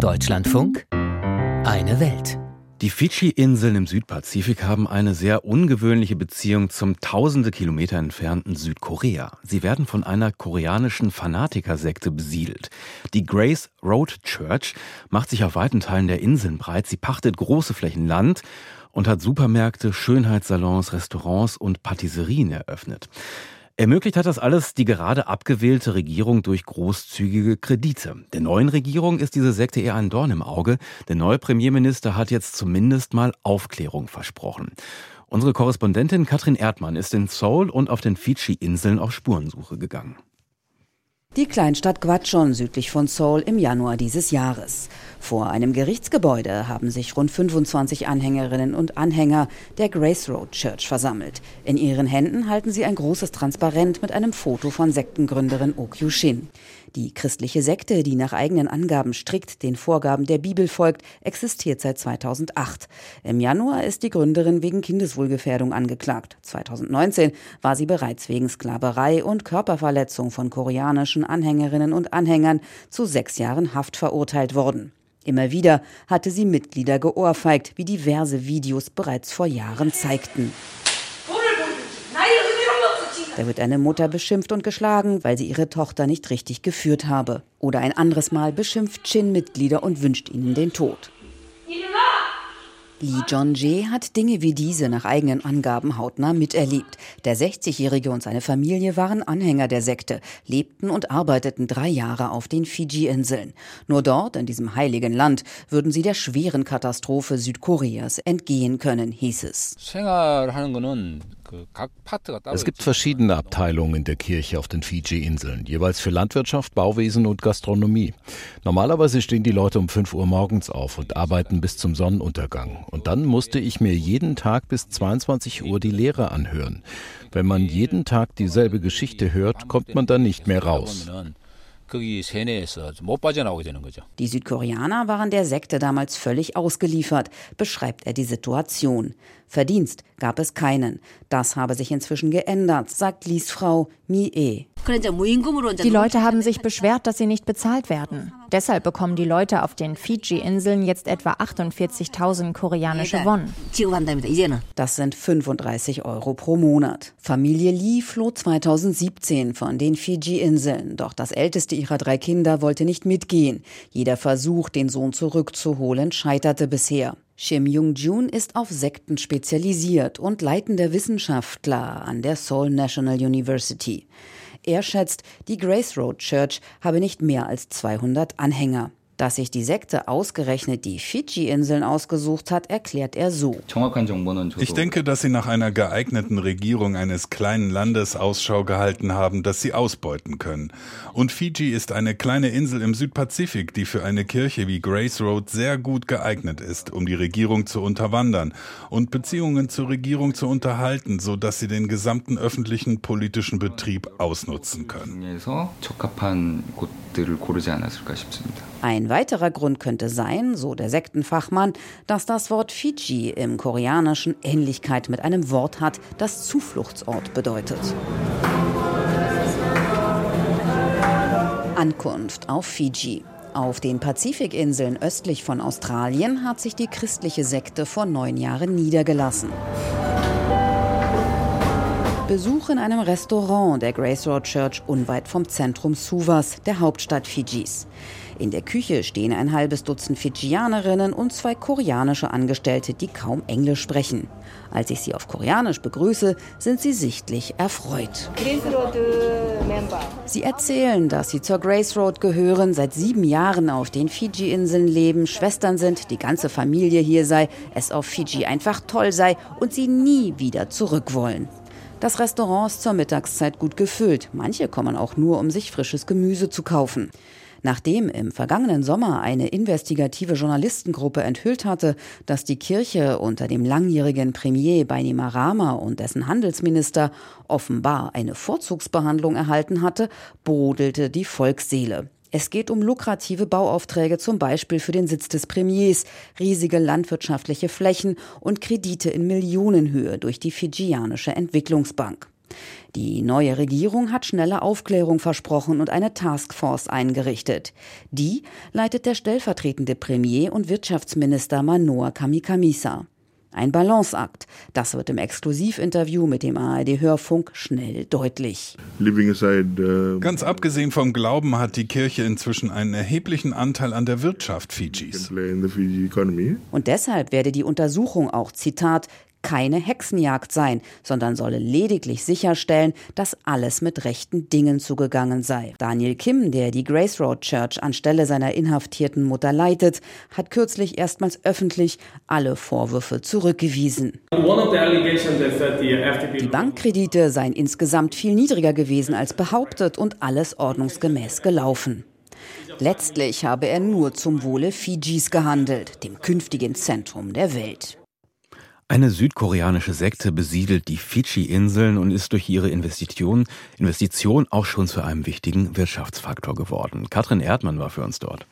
Deutschlandfunk, eine Welt. Die Fidschi-Inseln im Südpazifik haben eine sehr ungewöhnliche Beziehung zum tausende Kilometer entfernten Südkorea. Sie werden von einer koreanischen Fanatikersekte besiedelt. Die Grace Road Church macht sich auf weiten Teilen der Inseln breit. Sie pachtet große Flächen Land und hat Supermärkte, Schönheitssalons, Restaurants und Patisserien eröffnet. Ermöglicht hat das alles die gerade abgewählte Regierung durch großzügige Kredite. Der neuen Regierung ist diese Sekte eher ein Dorn im Auge. Der neue Premierminister hat jetzt zumindest mal Aufklärung versprochen. Unsere Korrespondentin Katrin Erdmann ist in Seoul und auf den Fidschi-Inseln auf Spurensuche gegangen. Die Kleinstadt Gwachon südlich von Seoul im Januar dieses Jahres. Vor einem Gerichtsgebäude haben sich rund 25 Anhängerinnen und Anhänger der Grace Road Church versammelt. In ihren Händen halten sie ein großes Transparent mit einem Foto von Sektengründerin Oh Kyu-shin. Die christliche Sekte, die nach eigenen Angaben strikt den Vorgaben der Bibel folgt, existiert seit 2008. Im Januar ist die Gründerin wegen Kindeswohlgefährdung angeklagt. 2019 war sie bereits wegen Sklaverei und Körperverletzung von koreanischen Anhängerinnen und Anhängern zu sechs Jahren Haft verurteilt worden. Immer wieder hatte sie Mitglieder geohrfeigt, wie diverse Videos bereits vor Jahren zeigten. Da wird eine Mutter beschimpft und geschlagen, weil sie ihre Tochter nicht richtig geführt habe. Oder ein anderes Mal beschimpft Chin Mitglieder und wünscht ihnen den Tod. Lee Jong-jae hat Dinge wie diese nach eigenen Angaben hautnah miterlebt. Der 60-Jährige und seine Familie waren Anhänger der Sekte, lebten und arbeiteten drei Jahre auf den Fiji-Inseln. Nur dort, in diesem heiligen Land, würden sie der schweren Katastrophe Südkoreas entgehen können, hieß es. Es gibt verschiedene Abteilungen in der Kirche auf den Fiji-Inseln, jeweils für Landwirtschaft, Bauwesen und Gastronomie. Normalerweise stehen die Leute um 5 Uhr morgens auf und arbeiten bis zum Sonnenuntergang. Und dann musste ich mir jeden Tag bis 22 Uhr die Lehre anhören. Wenn man jeden Tag dieselbe Geschichte hört, kommt man dann nicht mehr raus. Die Südkoreaner waren der Sekte damals völlig ausgeliefert, beschreibt er die Situation. Verdienst gab es keinen. Das habe sich inzwischen geändert, sagt Lies Frau Mi-e. Die Leute haben sich beschwert, dass sie nicht bezahlt werden. Deshalb bekommen die Leute auf den Fiji-Inseln jetzt etwa 48.000 koreanische Won. Das sind 35 Euro pro Monat. Familie Lee floh 2017 von den Fiji-Inseln. Doch das älteste ihrer drei Kinder wollte nicht mitgehen. Jeder Versuch, den Sohn zurückzuholen, scheiterte bisher. Shim Jung-jun ist auf Sekten spezialisiert und leitender Wissenschaftler an der Seoul National University. Er schätzt, die Grace Road Church habe nicht mehr als 200 Anhänger. Dass sich die Sekte ausgerechnet die Fidschi-Inseln ausgesucht hat, erklärt er so. Ich denke, dass sie nach einer geeigneten Regierung eines kleinen Landes Ausschau gehalten haben, das sie ausbeuten können. Und Fiji ist eine kleine Insel im Südpazifik, die für eine Kirche wie Grace Road sehr gut geeignet ist, um die Regierung zu unterwandern und Beziehungen zur Regierung zu unterhalten, sodass sie den gesamten öffentlichen politischen Betrieb ausnutzen können. Ein weiterer Grund könnte sein, so der Sektenfachmann, dass das Wort Fiji im Koreanischen Ähnlichkeit mit einem Wort hat, das Zufluchtsort bedeutet. Ankunft auf Fiji. Auf den Pazifikinseln östlich von Australien hat sich die christliche Sekte vor neun Jahren niedergelassen. Besuch in einem Restaurant der Grace Road Church unweit vom Zentrum Suvas, der Hauptstadt Fijis. In der Küche stehen ein halbes Dutzend Fidschianerinnen und zwei koreanische Angestellte, die kaum Englisch sprechen. Als ich sie auf Koreanisch begrüße, sind sie sichtlich erfreut. Sie erzählen, dass sie zur Grace Road gehören, seit sieben Jahren auf den Fiji-Inseln leben, Schwestern sind, die ganze Familie hier sei, es auf Fiji einfach toll sei und sie nie wieder zurück wollen. Das Restaurant ist zur Mittagszeit gut gefüllt. Manche kommen auch nur, um sich frisches Gemüse zu kaufen. Nachdem im vergangenen Sommer eine investigative Journalistengruppe enthüllt hatte, dass die Kirche unter dem langjährigen Premier Bainimarama und dessen Handelsminister offenbar eine Vorzugsbehandlung erhalten hatte, brodelte die Volksseele. Es geht um lukrative Bauaufträge, zum Beispiel für den Sitz des Premiers, riesige landwirtschaftliche Flächen und Kredite in Millionenhöhe durch die Fidschianische Entwicklungsbank. Die neue Regierung hat schnelle Aufklärung versprochen und eine Taskforce eingerichtet. Die leitet der stellvertretende Premier und Wirtschaftsminister Manoa Kamikamisa. Ein Balanceakt. Das wird im Exklusivinterview mit dem ARD-Hörfunk schnell deutlich. Uh, Ganz abgesehen vom Glauben hat die Kirche inzwischen einen erheblichen Anteil an der Wirtschaft Fidschis. Und deshalb werde die Untersuchung auch, Zitat, keine Hexenjagd sein, sondern solle lediglich sicherstellen, dass alles mit rechten Dingen zugegangen sei. Daniel Kim, der die Grace Road Church anstelle seiner inhaftierten Mutter leitet, hat kürzlich erstmals öffentlich alle Vorwürfe zurückgewiesen. Die Bankkredite seien insgesamt viel niedriger gewesen als behauptet und alles ordnungsgemäß gelaufen. Letztlich habe er nur zum Wohle Fidschis gehandelt, dem künftigen Zentrum der Welt. Eine südkoreanische Sekte besiedelt die Fidschi-Inseln und ist durch ihre Investition, Investition auch schon zu einem wichtigen Wirtschaftsfaktor geworden. Katrin Erdmann war für uns dort.